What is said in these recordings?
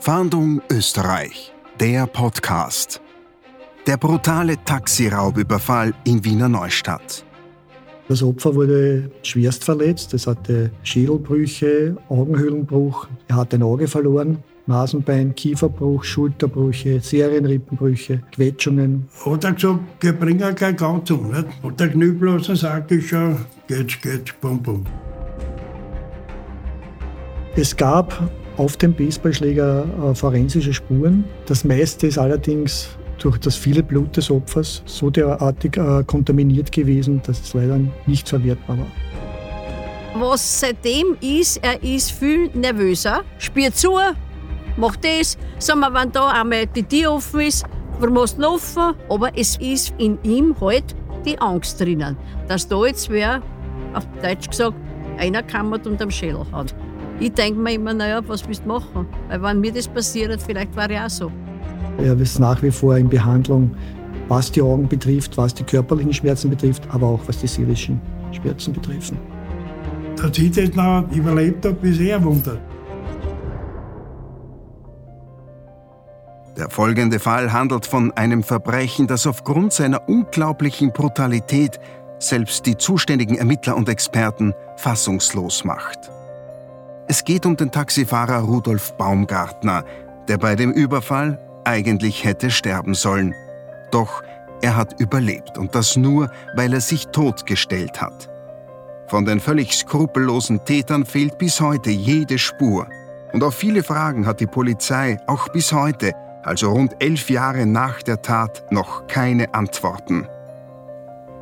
Fahndung Österreich, der Podcast. Der brutale Taxiraubüberfall in Wiener Neustadt. Das Opfer wurde schwerst verletzt. Es hatte Schädelbrüche, Augenhöhlenbruch. Er hat ein Auge verloren. Nasenbein, Kieferbruch, Schulterbrüche, Serienrippenbrüche, Quetschungen. Hat er gesagt, wir bringen kein Ganz um. Nicht? Und der Knüppel sagt, ich schon, geht's, geht's, bum, bum. Es gab auf dem Baseballschläger äh, forensische Spuren. Das meiste ist allerdings durch das viele Blut des Opfers so derartig äh, kontaminiert gewesen, dass es leider nicht verwertbar war. Was seitdem ist, er ist viel nervöser, spielt zu, macht das. Sagen wir, wenn da einmal die Tür offen ist, wir müssen laufen. Aber es ist in ihm halt die Angst drinnen, dass da jetzt wer, auf Deutsch gesagt, einer kammert und am Schädel hat. Ich denke mir immer, naja, was willst du machen? Weil wenn mir das passiert, vielleicht war ich auch so. Er ist nach wie vor in Behandlung, was die Augen betrifft, was die körperlichen Schmerzen betrifft, aber auch was die seelischen Schmerzen betreffen. Dass ich das noch überlebt habe, ist eher ein Wunder. Der folgende Fall handelt von einem Verbrechen, das aufgrund seiner unglaublichen Brutalität selbst die zuständigen Ermittler und Experten fassungslos macht. Es geht um den Taxifahrer Rudolf Baumgartner, der bei dem Überfall eigentlich hätte sterben sollen. Doch er hat überlebt und das nur, weil er sich totgestellt hat. Von den völlig skrupellosen Tätern fehlt bis heute jede Spur. Und auf viele Fragen hat die Polizei auch bis heute also rund elf Jahre nach der Tat, noch keine Antworten.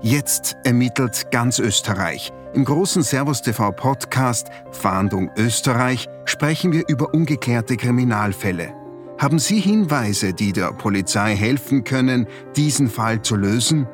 Jetzt ermittelt ganz Österreich. Im großen Servus TV Podcast Fahndung Österreich sprechen wir über ungeklärte Kriminalfälle. Haben Sie Hinweise, die der Polizei helfen können, diesen Fall zu lösen?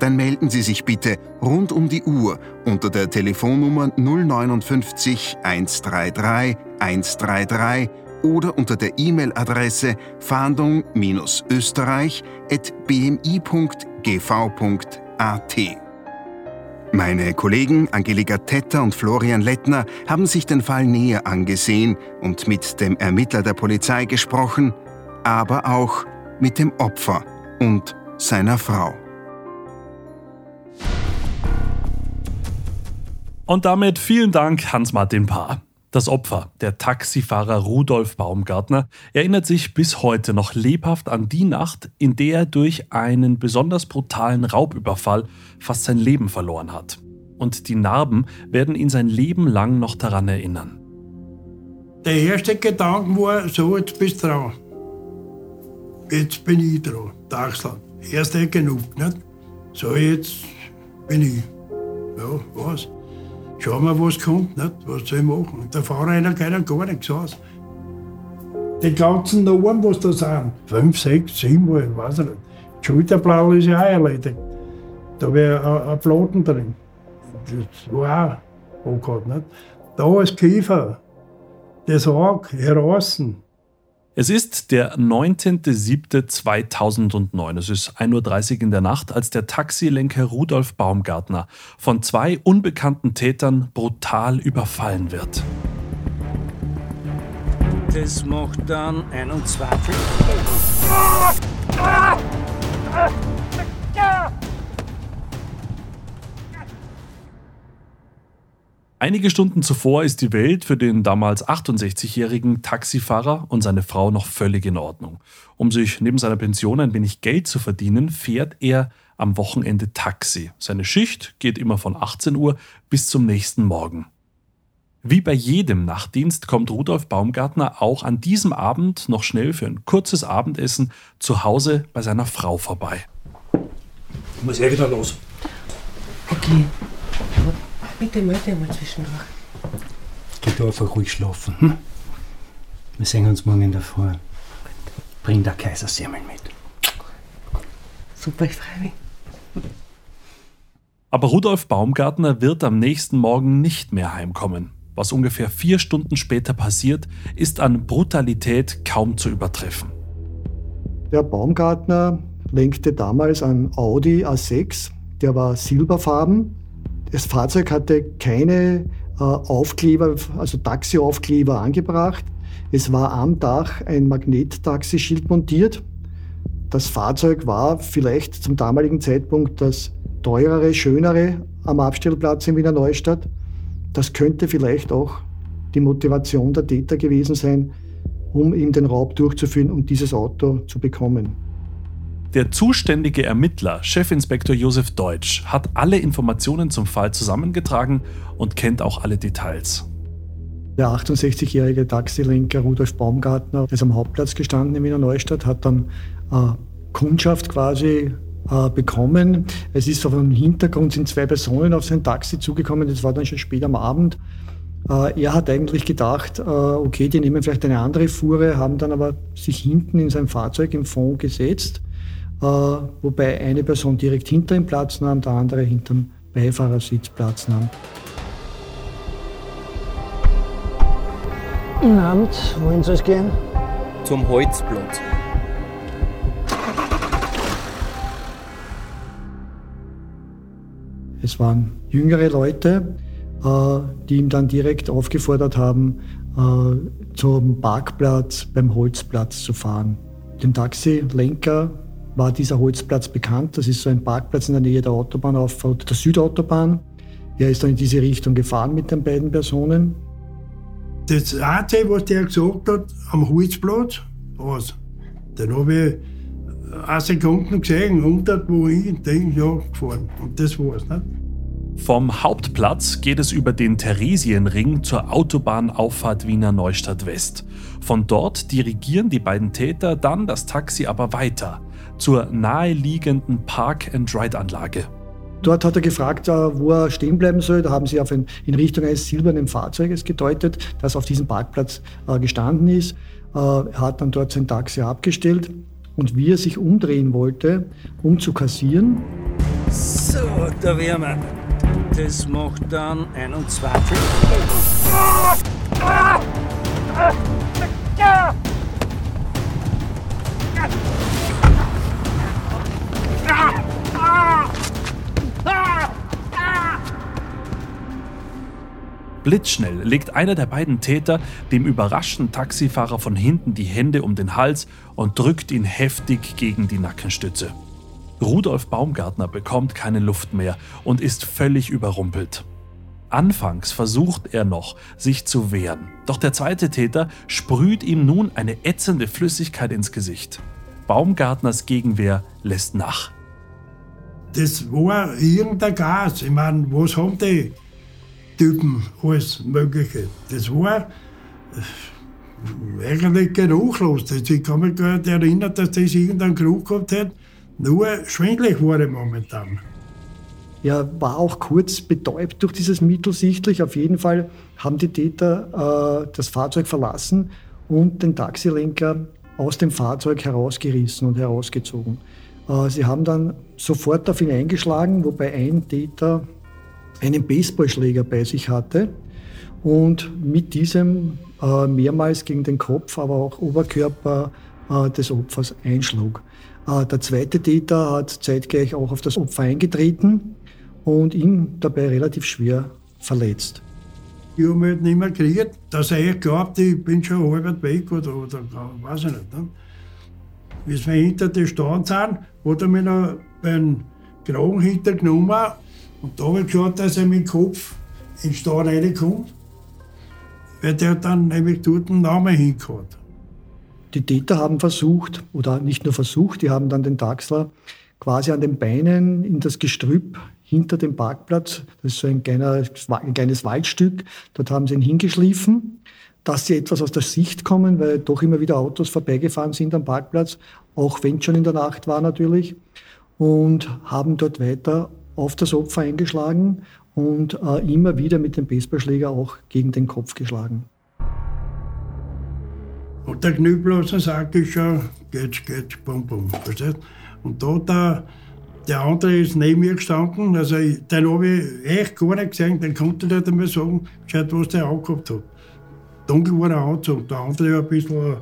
Dann melden Sie sich bitte rund um die Uhr unter der Telefonnummer 059 133 133 oder unter der E-Mail-Adresse fahndung-österreich.bmi.gv.at. Meine Kollegen Angelika Tetter und Florian Lettner haben sich den Fall näher angesehen und mit dem Ermittler der Polizei gesprochen, aber auch mit dem Opfer und seiner Frau. Und damit vielen Dank, Hans-Martin Paar. Das Opfer, der Taxifahrer Rudolf Baumgartner, erinnert sich bis heute noch lebhaft an die Nacht, in der er durch einen besonders brutalen Raubüberfall fast sein Leben verloren hat. Und die Narben werden ihn sein Leben lang noch daran erinnern. Der erste Gedanke war, so jetzt bist du dran. Jetzt bin ich dran, Dachsland. Erst genug, nicht? So jetzt bin ich. Ja, was? Schauen wir, was kommt, nicht? was soll ich machen? Der Fahrer einer kennt gar nichts aus. Die ganzen Normen, was da sind, fünf, sechs, sieben, ich weiß ich nicht. Die Schulterblau ist ja auch erledigt. Da wäre ein Platten drin. Das war auch angehört, nicht? Da ist Kiefer, das Auge, heraus. Es ist der 19.07.2009. Es ist 1.30 Uhr in der Nacht, als der Taxilenker Rudolf Baumgartner von zwei unbekannten Tätern brutal überfallen wird. Das macht dann 21. Einige Stunden zuvor ist die Welt für den damals 68-jährigen Taxifahrer und seine Frau noch völlig in Ordnung. Um sich neben seiner Pension ein wenig Geld zu verdienen, fährt er am Wochenende Taxi. Seine Schicht geht immer von 18 Uhr bis zum nächsten Morgen. Wie bei jedem Nachtdienst kommt Rudolf Baumgartner auch an diesem Abend noch schnell für ein kurzes Abendessen zu Hause bei seiner Frau vorbei. Ich muss eh wieder los. Okay. Bitte melde dich mal zwischendurch. Geh du einfach ruhig schlafen. Hm? Wir sehen uns morgen in der Früh. Bring der Kaisersemmeln mit. Super, ich freue mich. Aber Rudolf Baumgartner wird am nächsten Morgen nicht mehr heimkommen. Was ungefähr vier Stunden später passiert, ist an Brutalität kaum zu übertreffen. Der Baumgartner lenkte damals ein Audi A6, der war silberfarben das Fahrzeug hatte keine äh, Aufkleber, also Taxiaufkleber angebracht. Es war am Dach ein Magnettaxischild montiert. Das Fahrzeug war vielleicht zum damaligen Zeitpunkt das teurere, schönere am Abstellplatz in Wiener Neustadt. Das könnte vielleicht auch die Motivation der Täter gewesen sein, um ihm den Raub durchzuführen und dieses Auto zu bekommen. Der zuständige Ermittler, Chefinspektor Josef Deutsch, hat alle Informationen zum Fall zusammengetragen und kennt auch alle Details. Der 68-jährige Taxilenker Rudolf Baumgartner ist am Hauptplatz gestanden in Wiener Neustadt, hat dann äh, Kundschaft quasi äh, bekommen. Es ist auf dem Hintergrund sind zwei Personen auf sein Taxi zugekommen, das war dann schon spät am Abend. Äh, er hat eigentlich gedacht, äh, okay, die nehmen vielleicht eine andere Fuhre, haben dann aber sich hinten in sein Fahrzeug im Fond gesetzt, wobei eine Person direkt hinter ihm Platz nahm, der andere hinter dem Beifahrersitz Platz nahm. Guten Abend, wohin soll es gehen? Zum Holzplatz. Es waren jüngere Leute, äh, die ihm dann direkt aufgefordert haben, äh, zum Parkplatz beim Holzplatz zu fahren. Dem Taxilenker war dieser Holzplatz bekannt. Das ist so ein Parkplatz in der Nähe der Autobahnauffahrt der Südautobahn. Er ist dann in diese Richtung gefahren mit den beiden Personen. Das Einzige, was der gesagt hat, am Holzplatz, was? Dann habe ich eine Sekunde gesehen, 100 wo ich denke, ja, gefahren. Und das war's. Nicht? Vom Hauptplatz geht es über den Theresienring zur Autobahnauffahrt Wiener Neustadt West. Von dort dirigieren die beiden Täter dann das Taxi aber weiter zur naheliegenden Park-and-Ride-Anlage. Dort hat er gefragt, äh, wo er stehen bleiben soll. Da haben sie auf ein, in Richtung eines silbernen Fahrzeuges gedeutet, das auf diesem Parkplatz äh, gestanden ist. Äh, er hat dann dort sein Taxi abgestellt und wie er sich umdrehen wollte, um zu kassieren. So, da wären wir. Das macht dann 21. Blitzschnell legt einer der beiden Täter dem überraschten Taxifahrer von hinten die Hände um den Hals und drückt ihn heftig gegen die Nackenstütze. Rudolf Baumgartner bekommt keine Luft mehr und ist völlig überrumpelt. Anfangs versucht er noch, sich zu wehren, doch der zweite Täter sprüht ihm nun eine ätzende Flüssigkeit ins Gesicht. Baumgartners Gegenwehr lässt nach. Das war irgendein Gas. Ich meine, was haben die Typen alles Mögliche? Das war äh, eigentlich geruchlos. Ich kann mich gar nicht erinnern, dass das irgendeinen Geruch gehabt hat. Nur schwindlig ich momentan. Er war auch kurz betäubt durch dieses Mittel sichtlich. Auf jeden Fall haben die Täter äh, das Fahrzeug verlassen und den Taxilenker aus dem Fahrzeug herausgerissen und herausgezogen. Äh, sie haben dann sofort auf ihn eingeschlagen, wobei ein Täter einen Baseballschläger bei sich hatte und mit diesem äh, mehrmals gegen den Kopf, aber auch Oberkörper äh, des Opfers einschlug. Äh, der zweite Täter hat zeitgleich auch auf das Opfer eingetreten und ihn dabei relativ schwer verletzt. Ich habe mich halt nicht mehr gekriegt, dass er echt glaubt, ich bin schon halb weg oder, oder weiß ich nicht. Ne? Wie wir hinter den Stand sind, hat er mich noch beim Kragen hintergenommen und da habe ich geschaut, dass er mit dem Kopf in den Stand reinkommt, weil der dann nämlich dort einen Namen hingehört. Die Täter haben versucht, oder nicht nur versucht, die haben dann den Taxler quasi an den Beinen in das Gestrüpp hinter dem Parkplatz, das ist so ein, kleiner, ein kleines Waldstück, dort haben sie ihn hingeschliffen, dass sie etwas aus der Sicht kommen, weil doch immer wieder Autos vorbeigefahren sind am Parkplatz, auch wenn es schon in der Nacht war natürlich, und haben dort weiter auf das Opfer eingeschlagen und äh, immer wieder mit dem Baseballschläger auch gegen den Kopf geschlagen. Und der Knüppelhausen sagt ich schon, geht's, geht's, bum, bum. Und da der, der andere ist neben mir gestanden, also den habe ich echt gar nicht gesehen, den konnte ich nicht einmal sagen, schaut, was der angehabt hat. Dunkel war der Anzug, der andere ein bisschen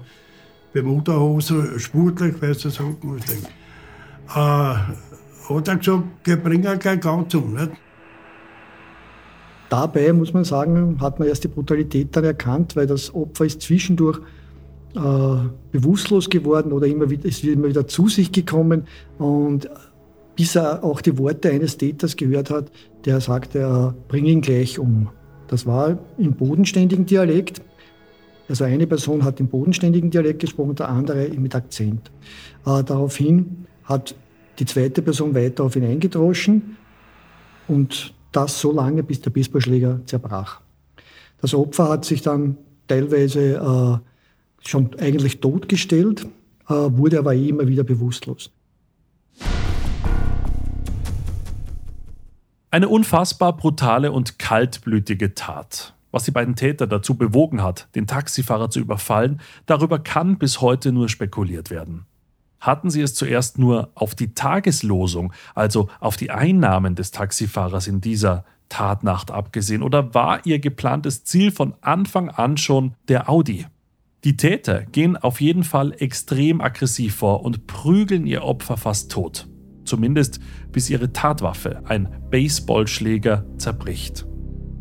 Bermuda-Hose, sportlich, weißt du, ich. Äh, hat er gesagt, geh, bring er gleich ganz um. Nicht? Dabei muss man sagen, hat man erst die Brutalität dann erkannt, weil das Opfer ist zwischendurch äh, bewusstlos geworden oder immer wieder, ist immer wieder zu sich gekommen und bis er auch die Worte eines Täters gehört hat, der sagte, äh, bring ihn gleich um. Das war im bodenständigen Dialekt. Also eine Person hat im bodenständigen Dialekt gesprochen, der andere mit Akzent. Äh, daraufhin hat die zweite Person weiter auf ihn eingedroschen und das so lange, bis der Baseballschläger zerbrach. Das Opfer hat sich dann teilweise äh, schon eigentlich totgestellt, äh, wurde aber eh immer wieder bewusstlos. Eine unfassbar brutale und kaltblütige Tat. Was die beiden Täter dazu bewogen hat, den Taxifahrer zu überfallen, darüber kann bis heute nur spekuliert werden. Hatten sie es zuerst nur auf die Tageslosung, also auf die Einnahmen des Taxifahrers in dieser Tatnacht abgesehen, oder war ihr geplantes Ziel von Anfang an schon der Audi? Die Täter gehen auf jeden Fall extrem aggressiv vor und prügeln ihr Opfer fast tot. Zumindest bis ihre Tatwaffe, ein Baseballschläger, zerbricht.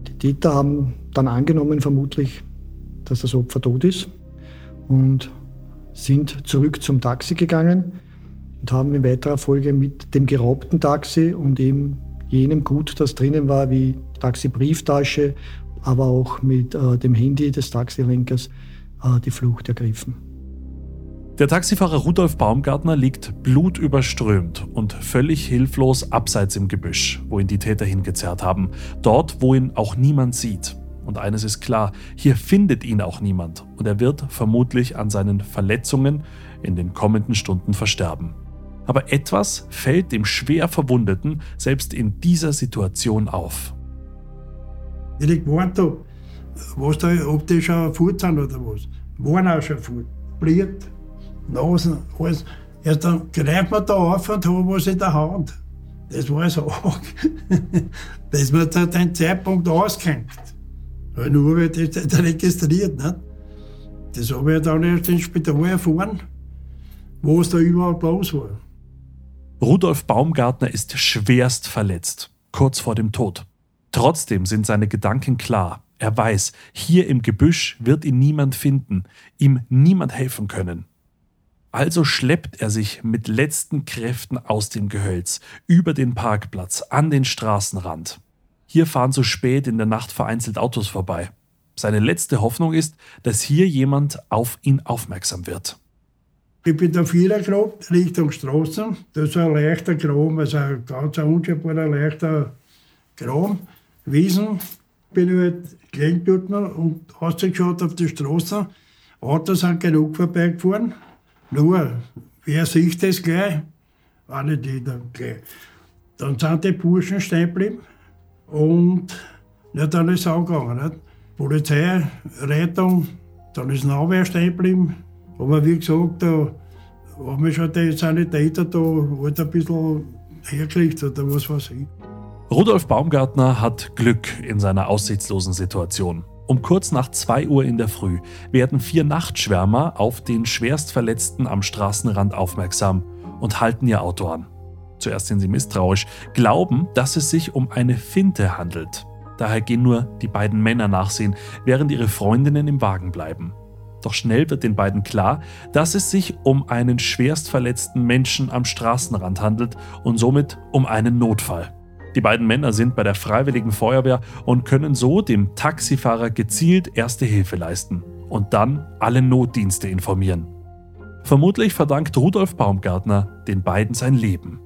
Die Täter haben dann angenommen vermutlich, dass das Opfer tot ist und sind zurück zum Taxi gegangen und haben in weiterer Folge mit dem geraubten Taxi und eben jenem Gut, das drinnen war, wie Taxi-Brieftasche, aber auch mit äh, dem Handy des Taxilenkers, äh, die Flucht ergriffen. Der Taxifahrer Rudolf Baumgartner liegt blutüberströmt und völlig hilflos abseits im Gebüsch, wo ihn die Täter hingezerrt haben, dort, wo ihn auch niemand sieht. Und eines ist klar, hier findet ihn auch niemand und er wird vermutlich an seinen Verletzungen in den kommenden Stunden versterben. Aber etwas fällt dem schwer Verwundeten selbst in dieser Situation auf. Ich habe, was da, ob die schon fort sind oder was. Waren auch schon fort. Blut, Nasen, alles. Erst dann greift man da auf und hat was in der Hand. Das war so arg, dass man da den Zeitpunkt auskennt. Nur wird das registriert. Nicht? Das habe ich dann erst ins Spital erfahren, wo es da überhaupt los war. Rudolf Baumgartner ist schwerst verletzt, kurz vor dem Tod. Trotzdem sind seine Gedanken klar. Er weiß, hier im Gebüsch wird ihn niemand finden, ihm niemand helfen können. Also schleppt er sich mit letzten Kräften aus dem Gehölz, über den Parkplatz, an den Straßenrand. Hier fahren so spät in der Nacht vereinzelt Autos vorbei. Seine letzte Hoffnung ist, dass hier jemand auf ihn aufmerksam wird. Ich bin da Vierer Richtung Straße. Das ist ein leichter Graben, also ein ganz unscheinbarer leichter Graben. Wiesen bin ich halt gelegen dort und ausgeschaut auf die Straße. Autos sind genug vorbeigefahren. Nur, wer sieht das gleich? War nicht jeder gleich. Dann sind die Burschen stehen geblieben. Und ja, dann ist es angegangen. Nicht? Polizei, Rettung, dann ist ein Anwehr stehen geblieben. Aber wie gesagt, da haben wir schon die Sanitäter da halt ein bisschen hergekriegt oder was weiß ich. Rudolf Baumgartner hat Glück in seiner aussichtslosen Situation. Um kurz nach 2 Uhr in der Früh werden vier Nachtschwärmer auf den Schwerstverletzten am Straßenrand aufmerksam und halten ihr Auto an. Zuerst sind sie misstrauisch, glauben, dass es sich um eine Finte handelt. Daher gehen nur die beiden Männer nachsehen, während ihre Freundinnen im Wagen bleiben. Doch schnell wird den beiden klar, dass es sich um einen schwerst verletzten Menschen am Straßenrand handelt und somit um einen Notfall. Die beiden Männer sind bei der Freiwilligen Feuerwehr und können so dem Taxifahrer gezielt erste Hilfe leisten und dann alle Notdienste informieren. Vermutlich verdankt Rudolf Baumgartner den beiden sein Leben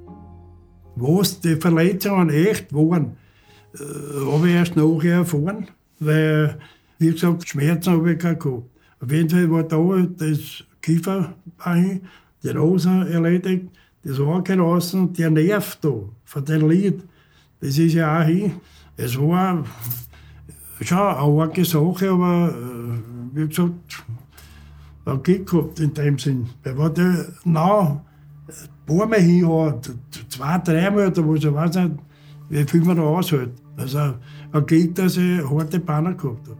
was die Verletzungen echt waren, äh, habe ich erst nachher erfahren, weil, wie gesagt, Schmerzen habe ich keine gehabt. Auf jeden Fall war da das Kieferbein, die Nase erledigt, das Ohr gelassen, der Nerv da von dem Lied, das ist ja auch hin. Es war schon eine arge Sache, aber äh, wie gesagt, ein Glück gehabt in dem Sinn. Weil wenn der nah paar Mal hinhauen, zwei, dreimal oder was, ich weiß nicht, wie viel man da aushält. Also ein Glück, dass ich harte Banner gehabt habe.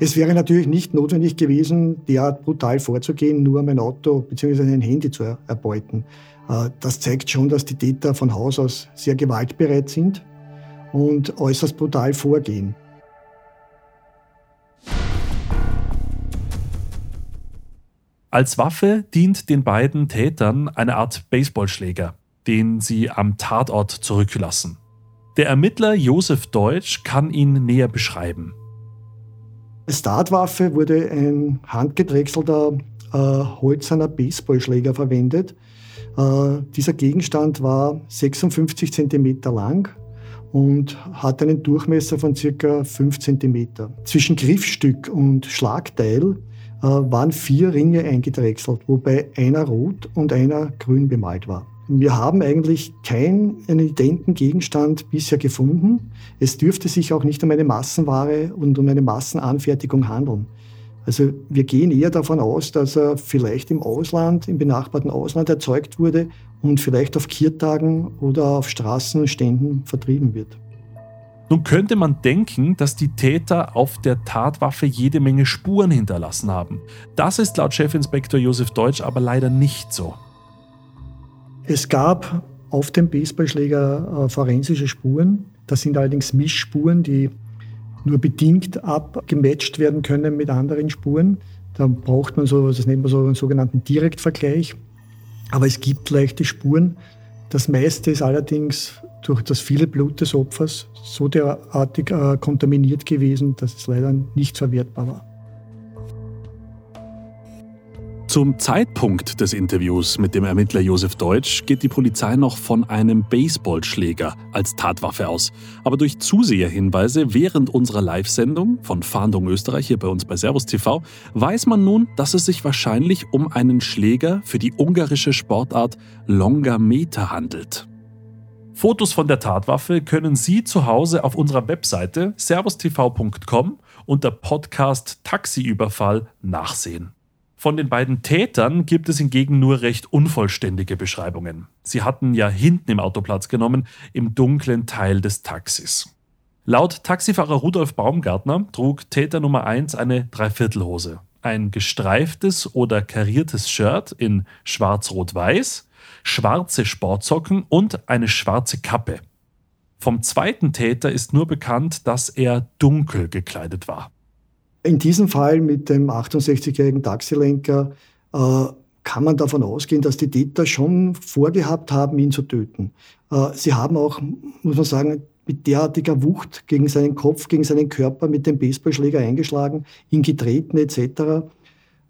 Es wäre natürlich nicht notwendig gewesen, derart brutal vorzugehen, nur mein Auto bzw. ein Handy zu erbeuten. Äh, das zeigt schon, dass die Täter von Haus aus sehr gewaltbereit sind und äußerst brutal vorgehen. Als Waffe dient den beiden Tätern eine Art Baseballschläger, den sie am Tatort zurücklassen. Der Ermittler Josef Deutsch kann ihn näher beschreiben. Als Tatwaffe wurde ein handgedrechselter äh, holzerner Baseballschläger verwendet. Äh, dieser Gegenstand war 56 cm lang und hat einen Durchmesser von ca. 5 cm. Zwischen Griffstück und Schlagteil waren vier Ringe eingedrechselt, wobei einer rot und einer grün bemalt war. Wir haben eigentlich keinen identen Gegenstand bisher gefunden. Es dürfte sich auch nicht um eine Massenware und um eine Massenanfertigung handeln. Also wir gehen eher davon aus, dass er vielleicht im Ausland, im benachbarten Ausland erzeugt wurde und vielleicht auf Kirtagen oder auf Straßenständen vertrieben wird. Nun könnte man denken, dass die Täter auf der Tatwaffe jede Menge Spuren hinterlassen haben. Das ist laut Chefinspektor Josef Deutsch aber leider nicht so. Es gab auf dem Baseballschläger äh, forensische Spuren. Das sind allerdings Mischspuren, die nur bedingt abgematcht werden können mit anderen Spuren. Da braucht man so, das nennt man so einen sogenannten Direktvergleich. Aber es gibt leichte Spuren. Das meiste ist allerdings durch das viele Blut des Opfers so derartig äh, kontaminiert gewesen, dass es leider nicht verwertbar war. Zum Zeitpunkt des Interviews mit dem Ermittler Josef Deutsch geht die Polizei noch von einem Baseballschläger als Tatwaffe aus. Aber durch Zuseherhinweise während unserer Live-Sendung von Fahndung Österreich hier bei uns bei Servus TV weiß man nun, dass es sich wahrscheinlich um einen Schläger für die ungarische Sportart Longa Meter handelt. Fotos von der Tatwaffe können Sie zu Hause auf unserer Webseite servustv.com unter Podcast Taxiüberfall nachsehen. Von den beiden Tätern gibt es hingegen nur recht unvollständige Beschreibungen. Sie hatten ja hinten im Auto Platz genommen, im dunklen Teil des Taxis. Laut Taxifahrer Rudolf Baumgartner trug Täter Nummer 1 eine Dreiviertelhose, ein gestreiftes oder kariertes Shirt in schwarz-rot-weiß, schwarze Sportsocken und eine schwarze Kappe. Vom zweiten Täter ist nur bekannt, dass er dunkel gekleidet war. In diesem Fall mit dem 68-jährigen Taxilenker äh, kann man davon ausgehen, dass die Täter schon vorgehabt haben, ihn zu töten. Äh, sie haben auch, muss man sagen, mit derartiger Wucht gegen seinen Kopf, gegen seinen Körper mit dem Baseballschläger eingeschlagen, ihn getreten etc.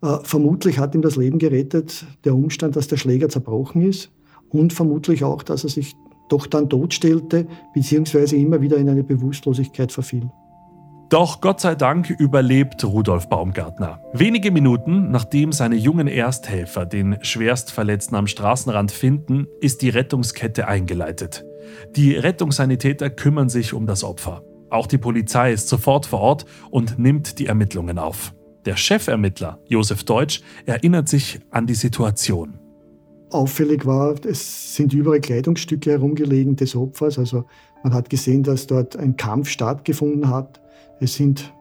Äh, vermutlich hat ihm das Leben gerettet der Umstand, dass der Schläger zerbrochen ist und vermutlich auch, dass er sich doch dann totstellte, beziehungsweise immer wieder in eine Bewusstlosigkeit verfiel. Doch Gott sei Dank überlebt Rudolf Baumgartner. Wenige Minuten nachdem seine jungen Ersthelfer den Schwerstverletzten am Straßenrand finden, ist die Rettungskette eingeleitet. Die Rettungssanitäter kümmern sich um das Opfer. Auch die Polizei ist sofort vor Ort und nimmt die Ermittlungen auf. Der Chefermittler Josef Deutsch erinnert sich an die Situation. Auffällig war, es sind überall Kleidungsstücke herumgelegen des Opfers. Also man hat gesehen, dass dort ein Kampf stattgefunden hat. Es sind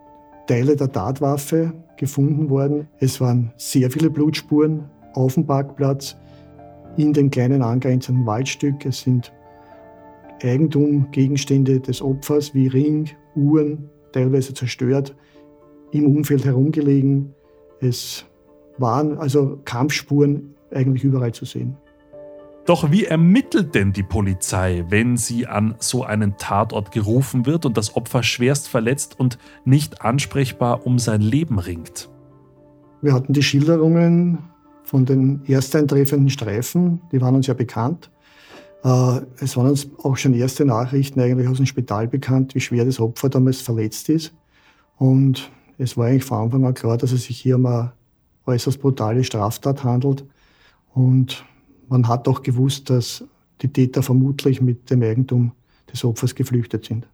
Teile der Tatwaffe gefunden worden. Es waren sehr viele Blutspuren auf dem Parkplatz, in dem kleinen angrenzenden Waldstück. Es sind Eigentumgegenstände des Opfers wie Ring, Uhren, teilweise zerstört, im Umfeld herumgelegen. Es waren also Kampfspuren eigentlich überall zu sehen. Doch wie ermittelt denn die Polizei, wenn sie an so einen Tatort gerufen wird und das Opfer schwerst verletzt und nicht ansprechbar um sein Leben ringt? Wir hatten die Schilderungen von den ersteintreffenden Streifen, die waren uns ja bekannt. Äh, es waren uns auch schon erste Nachrichten eigentlich aus dem Spital bekannt, wie schwer das Opfer damals verletzt ist. Und es war eigentlich von Anfang an klar, dass es sich hier um eine äußerst brutale Straftat handelt. Und man hat auch gewusst, dass die Täter vermutlich mit dem Eigentum des Opfers geflüchtet sind.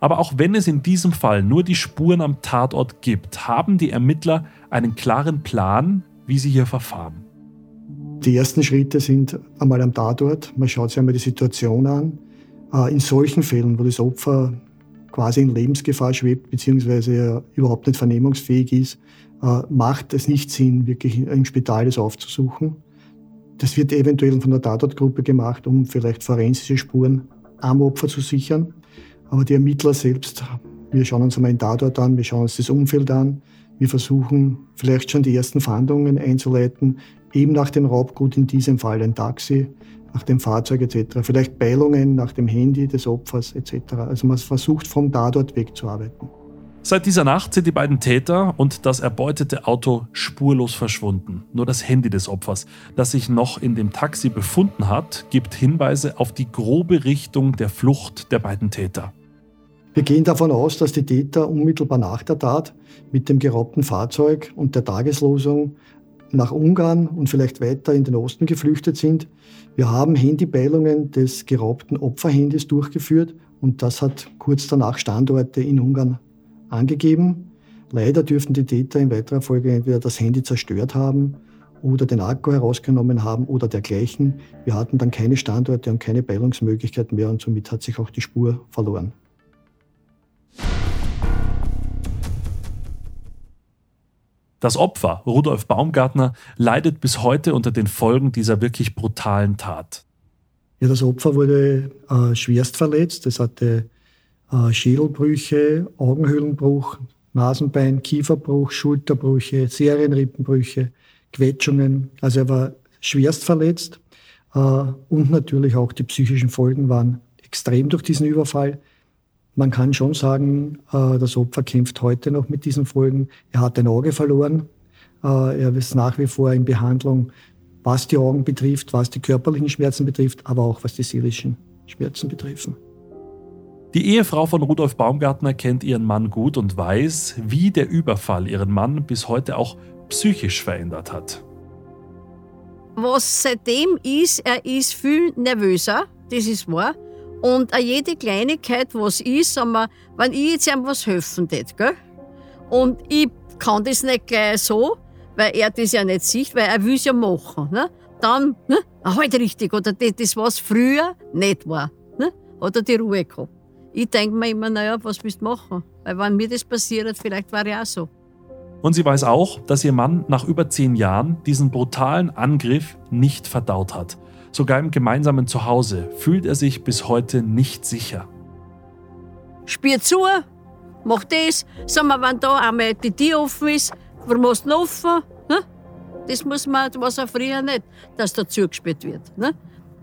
Aber auch wenn es in diesem Fall nur die Spuren am Tatort gibt, haben die Ermittler einen klaren Plan, wie sie hier verfahren. Die ersten Schritte sind einmal am Tatort. Man schaut sich einmal die Situation an. Äh, in solchen Fällen, wo das Opfer quasi in Lebensgefahr schwebt, beziehungsweise überhaupt nicht vernehmungsfähig ist, äh, macht es nicht Sinn, wirklich im Spital das aufzusuchen. Das wird eventuell von der Tatortgruppe gemacht, um vielleicht forensische Spuren am Opfer zu sichern. Aber die Ermittler selbst, wir schauen uns einmal den Tatort an, wir schauen uns das Umfeld an, wir versuchen vielleicht schon die ersten Fahndungen einzuleiten, eben nach dem Raubgut, in diesem Fall ein Taxi, nach dem Fahrzeug etc. Vielleicht Beilungen nach dem Handy des Opfers etc. Also man versucht vom Tatort wegzuarbeiten. Seit dieser Nacht sind die beiden Täter und das erbeutete Auto spurlos verschwunden. Nur das Handy des Opfers, das sich noch in dem Taxi befunden hat, gibt Hinweise auf die grobe Richtung der Flucht der beiden Täter. Wir gehen davon aus, dass die Täter unmittelbar nach der Tat mit dem geraubten Fahrzeug und der Tageslosung nach Ungarn und vielleicht weiter in den Osten geflüchtet sind. Wir haben Handypeilungen des geraubten Opferhandys durchgeführt und das hat kurz danach Standorte in Ungarn angegeben. Leider dürften die Täter in weiterer Folge entweder das Handy zerstört haben oder den Akku herausgenommen haben oder dergleichen. Wir hatten dann keine Standorte und keine Peilungsmöglichkeit mehr und somit hat sich auch die Spur verloren. Das Opfer, Rudolf Baumgartner, leidet bis heute unter den Folgen dieser wirklich brutalen Tat. Ja, das Opfer wurde äh, schwerst verletzt. Es hatte äh, Schädelbrüche, Augenhöhlenbruch, Nasenbein, Kieferbruch, Schulterbrüche, Serienrippenbrüche, Quetschungen. Also er war schwerst verletzt. Äh, und natürlich auch die psychischen Folgen waren extrem durch diesen Überfall. Man kann schon sagen, äh, das Opfer kämpft heute noch mit diesen Folgen. Er hat ein Auge verloren. Äh, er ist nach wie vor in Behandlung, was die Augen betrifft, was die körperlichen Schmerzen betrifft, aber auch was die seelischen Schmerzen betreffen. Die Ehefrau von Rudolf Baumgartner kennt ihren Mann gut und weiß, wie der Überfall ihren Mann bis heute auch psychisch verändert hat. Was seitdem ist, er ist viel nervöser, das ist wahr. Und jede Kleinigkeit, was ist, wir, wenn ich jetzt ihm was helfen tät, gell? Und ich kann das nicht gleich so, weil er das ja nicht sieht, weil er will es ja machen. Ne? Dann, ne? halt richtig, oder das, das was früher nicht war. Ne? Oder die Ruhe gehabt. Ich denke mir immer, naja, was willst du machen? Weil wenn mir das passiert, vielleicht war ich auch so. Und sie weiß auch, dass ihr Mann nach über zehn Jahren diesen brutalen Angriff nicht verdaut hat. Sogar im gemeinsamen Zuhause fühlt er sich bis heute nicht sicher. Spiel zu, mach das. Sag mal, wenn da einmal die Tür offen ist, wir müssen laufen. Ne? Das muss man, was er früher nicht, dass da zugespielt wird. Ne?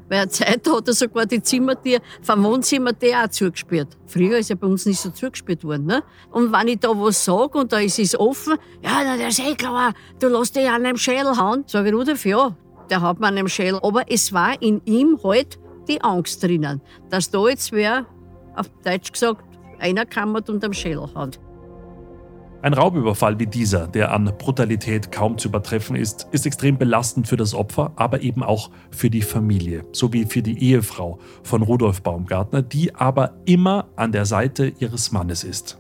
Weil eine Zeit hat er sogar die Zimmertür vom Wohnzimmer der auch zugespielt. Früher ist ja bei uns nicht so zugespielt worden. Ne? Und wenn ich da was sage und da ist es offen, ja, na, der ist eh klar, du lässt dich an einem Schädel hauen. Sag ich, Rudolf, ja, der hat man einem Schädel. Aber es war in ihm halt die Angst drinnen, dass da jetzt wer, auf Deutsch gesagt, einer kammert und am Schädel hat. Ein Raubüberfall wie dieser, der an Brutalität kaum zu übertreffen ist, ist extrem belastend für das Opfer, aber eben auch für die Familie, sowie für die Ehefrau von Rudolf Baumgartner, die aber immer an der Seite ihres Mannes ist.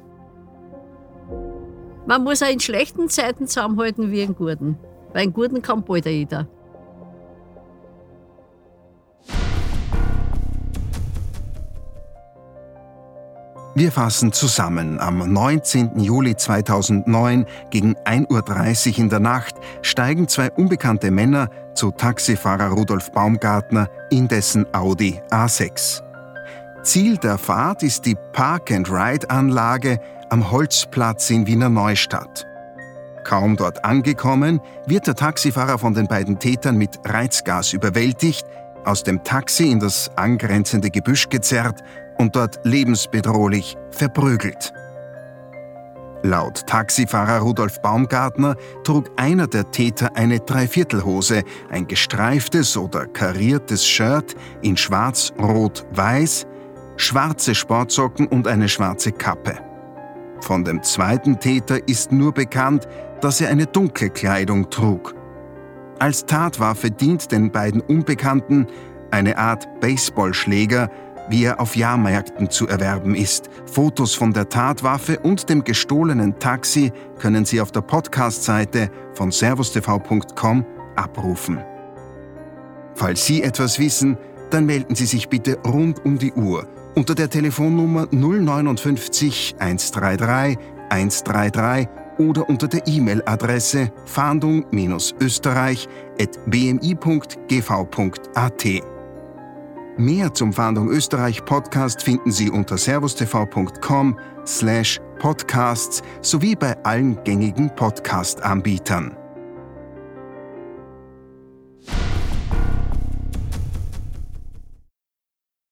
Man muss auch in schlechten Zeiten zusammenhalten wie in guten, weil in guten kann bald jeder. Wir fassen zusammen. Am 19. Juli 2009 gegen 1.30 Uhr in der Nacht steigen zwei unbekannte Männer zu Taxifahrer Rudolf Baumgartner in dessen Audi A6. Ziel der Fahrt ist die Park-and-Ride-Anlage am Holzplatz in Wiener Neustadt. Kaum dort angekommen, wird der Taxifahrer von den beiden Tätern mit Reizgas überwältigt, aus dem Taxi in das angrenzende Gebüsch gezerrt und dort lebensbedrohlich verprügelt. Laut Taxifahrer Rudolf Baumgartner trug einer der Täter eine Dreiviertelhose, ein gestreiftes oder kariertes Shirt in schwarz, rot, weiß, schwarze Sportsocken und eine schwarze Kappe. Von dem zweiten Täter ist nur bekannt, dass er eine dunkle Kleidung trug. Als Tatwaffe dient den beiden Unbekannten eine Art Baseballschläger, wie er auf Jahrmärkten zu erwerben ist. Fotos von der Tatwaffe und dem gestohlenen Taxi können Sie auf der Podcast-Seite von servustv.com abrufen. Falls Sie etwas wissen, dann melden Sie sich bitte rund um die Uhr unter der Telefonnummer 059 133 133 oder unter der E-Mail-Adresse fahndung-österreich.bmi.gv.at. Mehr zum Fahndung Österreich Podcast finden Sie unter servustv.com slash podcasts sowie bei allen gängigen Podcast-Anbietern.